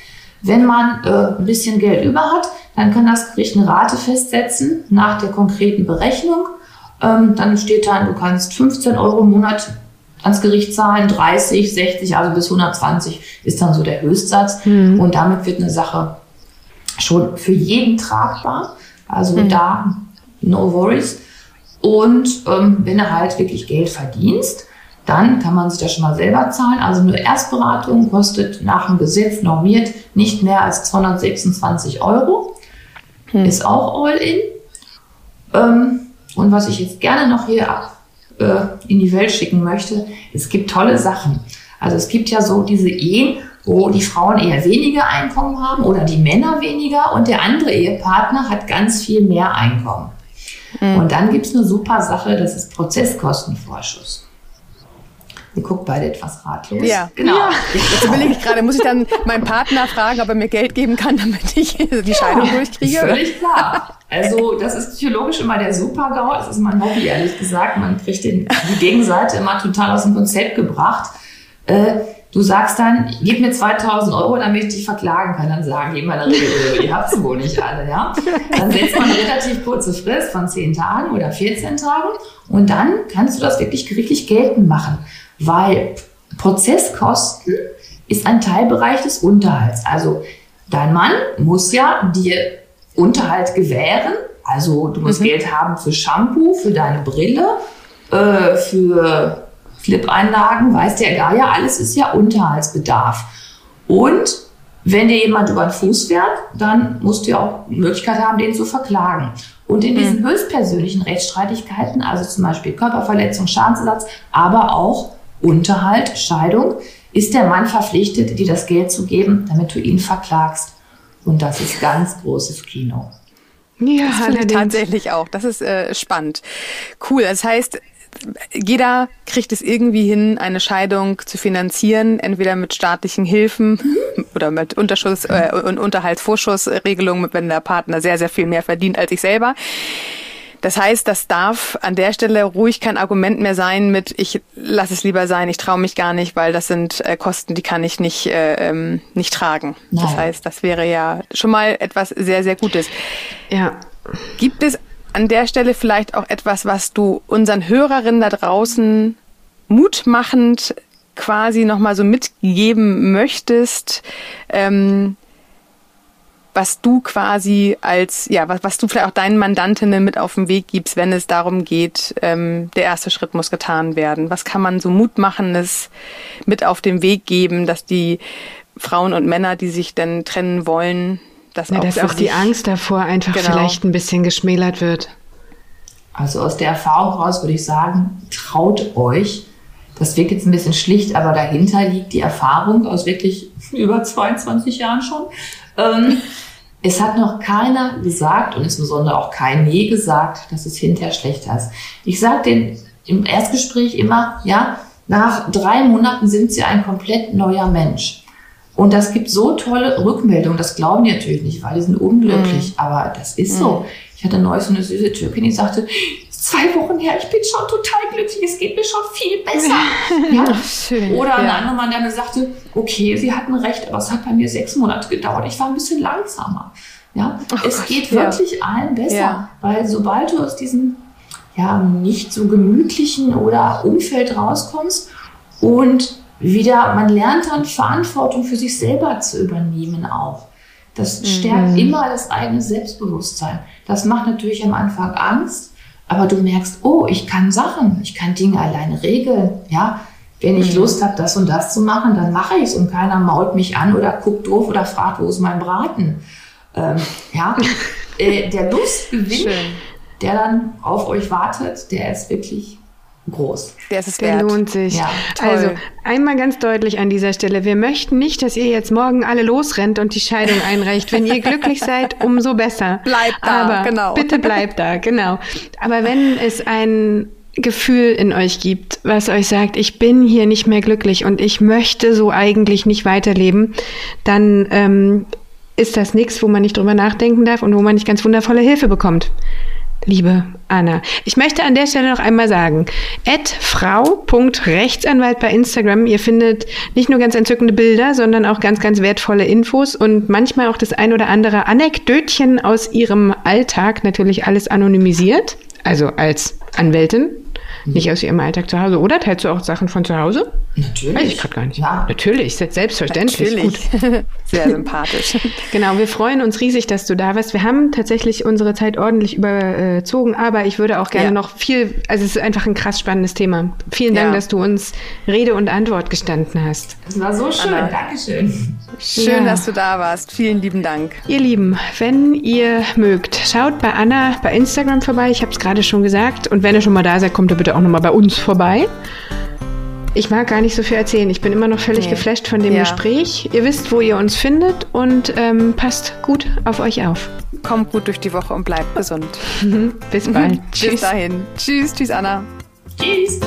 Wenn man äh, ein bisschen Geld über hat, dann kann das Gericht eine Rate festsetzen nach der konkreten Berechnung ähm, dann steht da, du kannst 15 Euro im Monat ans Gericht zahlen, 30, 60, also bis 120 ist dann so der Höchstsatz. Mhm. Und damit wird eine Sache schon für jeden tragbar. Also mhm. da no worries. Und ähm, wenn du halt wirklich Geld verdienst, dann kann man sich das schon mal selber zahlen. Also eine Erstberatung kostet nach dem Gesetz normiert nicht mehr als 226 Euro. Mhm. Ist auch all in. Ähm, und was ich jetzt gerne noch hier äh, in die Welt schicken möchte, es gibt tolle Sachen. Also es gibt ja so diese Ehen, wo die Frauen eher weniger Einkommen haben oder die Männer weniger und der andere Ehepartner hat ganz viel mehr Einkommen. Mhm. Und dann gibt es eine super Sache, das ist Prozesskostenvorschuss. Ihr guckt beide etwas ratlos. Ja, genau. Ja. Jetzt überlege ich gerade, muss ich dann meinen Partner fragen, ob er mir Geld geben kann, damit ich die Scheidung ja, durchkriege? Völlig klar. Also das ist psychologisch immer der Super-GAU. Das ist mein Hobby, ehrlich gesagt. Man kriegt den, die Gegenseite immer total aus dem Konzept gebracht. Äh, du sagst dann, gib mir 2000 Euro, damit ich dich verklagen kann. Dann sagen die immer in der Regel, ihr habt es wohl nicht alle. Ja? Dann setzt man eine relativ kurze Frist von 10 Tagen oder 14 Tagen und dann kannst du das wirklich gerichtlich geltend machen weil Prozesskosten ist ein Teilbereich des Unterhalts. Also dein Mann muss ja dir Unterhalt gewähren. Also du musst mhm. Geld haben für Shampoo, für deine Brille, äh, für Clip-Einlagen, weiß der Geier, alles ist ja Unterhaltsbedarf. Und wenn dir jemand über den Fuß fährt, dann musst du ja auch die Möglichkeit haben, den zu verklagen. Und in diesen mhm. höchstpersönlichen Rechtsstreitigkeiten, also zum Beispiel Körperverletzung, Schadensersatz, aber auch Unterhalt, Scheidung, ist der Mann verpflichtet, dir das Geld zu geben, damit du ihn verklagst. Und das ist ganz großes Kino. Ja, tatsächlich auch. Das ist äh, spannend. Cool. Das heißt, jeder kriegt es irgendwie hin, eine Scheidung zu finanzieren, entweder mit staatlichen Hilfen oder mit Unterschuss äh, und Unterhaltsvorschussregelungen, wenn der Partner sehr, sehr viel mehr verdient als ich selber. Das heißt, das darf an der Stelle ruhig kein Argument mehr sein mit, ich lasse es lieber sein, ich traue mich gar nicht, weil das sind äh, Kosten, die kann ich nicht, äh, ähm, nicht tragen. Nein. Das heißt, das wäre ja schon mal etwas sehr, sehr Gutes. Ja. Gibt es an der Stelle vielleicht auch etwas, was du unseren Hörerinnen da draußen mutmachend quasi nochmal so mitgeben möchtest, ähm, was du quasi als, ja, was, was du vielleicht auch deinen Mandantinnen mit auf den Weg gibst, wenn es darum geht, ähm, der erste Schritt muss getan werden. Was kann man so Mutmachendes mit auf den Weg geben, dass die Frauen und Männer, die sich denn trennen wollen, das ja, auch dass auch die Angst davor einfach genau. vielleicht ein bisschen geschmälert wird. Also aus der Erfahrung raus würde ich sagen, traut euch. Das wirkt jetzt ein bisschen schlicht, aber dahinter liegt die Erfahrung aus wirklich über 22 Jahren schon. Ähm, es hat noch keiner gesagt und insbesondere auch kein je gesagt, dass es hinterher schlechter ist. Ich sage den im Erstgespräch immer, ja, nach drei Monaten sind sie ein komplett neuer Mensch. Und das gibt so tolle Rückmeldungen, das glauben die natürlich nicht, weil die sind unglücklich, mhm. aber das ist mhm. so. Ich hatte neulich so eine süße Türkin, die sagte, zwei Wochen her, ich bin schon total glücklich, es geht mir schon viel besser. ja? Schön, Oder ein ja. anderer Mann, der mir sagte, okay, Sie hatten recht, aber es hat bei mir sechs Monate gedauert, ich war ein bisschen langsamer. Ja? Oh es geht wirklich ja. allen besser, ja. weil sobald du aus diesem ja, nicht so gemütlichen oder Umfeld rauskommst und wieder, man lernt dann Verantwortung für sich selber zu übernehmen auch. Das stärkt mhm. immer das eigene Selbstbewusstsein. Das macht natürlich am Anfang Angst, aber du merkst, oh, ich kann Sachen, ich kann Dinge alleine regeln, ja. Wenn ich mhm. Lust habe, das und das zu machen, dann mache ich es und keiner mault mich an oder guckt doof oder fragt, wo ist mein Braten. Ähm, ja, äh, der Lustgewinn, der dann auf euch wartet, der ist wirklich groß. Der ist es Der wert. lohnt sich. Ja, also einmal ganz deutlich an dieser Stelle, wir möchten nicht, dass ihr jetzt morgen alle losrennt und die Scheidung einreicht. Wenn ihr glücklich seid, umso besser. Bleibt da, Aber genau. Bitte bleibt da, genau. Aber wenn es ein Gefühl in euch gibt, was euch sagt, ich bin hier nicht mehr glücklich und ich möchte so eigentlich nicht weiterleben, dann ähm, ist das nichts, wo man nicht drüber nachdenken darf und wo man nicht ganz wundervolle Hilfe bekommt liebe Anna. Ich möchte an der Stelle noch einmal sagen, frau.rechtsanwalt bei Instagram. Ihr findet nicht nur ganz entzückende Bilder, sondern auch ganz, ganz wertvolle Infos und manchmal auch das ein oder andere Anekdötchen aus ihrem Alltag. Natürlich alles anonymisiert, also als Anwältin. Mhm. Nicht aus ihrem Alltag zu Hause. Oder teilst du auch Sachen von zu Hause? Natürlich. Weiß ich gerade gar nicht. Ja. Natürlich, selbstverständlich. Natürlich. Gut. Sehr sympathisch. genau, wir freuen uns riesig, dass du da warst. Wir haben tatsächlich unsere Zeit ordentlich überzogen, aber ich würde auch gerne ja. noch viel, also es ist einfach ein krass spannendes Thema. Vielen Dank, ja. dass du uns Rede und Antwort gestanden hast. Es war so schön. Anna. Dankeschön. Schön, ja. dass du da warst. Vielen lieben Dank. Ihr Lieben, wenn ihr mögt, schaut bei Anna bei Instagram vorbei. Ich habe es gerade schon gesagt. Und wenn ihr schon mal da seid, kommt ihr bitte auch nochmal bei uns vorbei. Ich mag gar nicht so viel erzählen. Ich bin immer noch völlig nee. geflasht von dem ja. Gespräch. Ihr wisst, wo ihr uns findet und ähm, passt gut auf euch auf. Kommt gut durch die Woche und bleibt gesund. Bis bald. Bis dahin. Tschüss, tschüss Anna. Tschüss.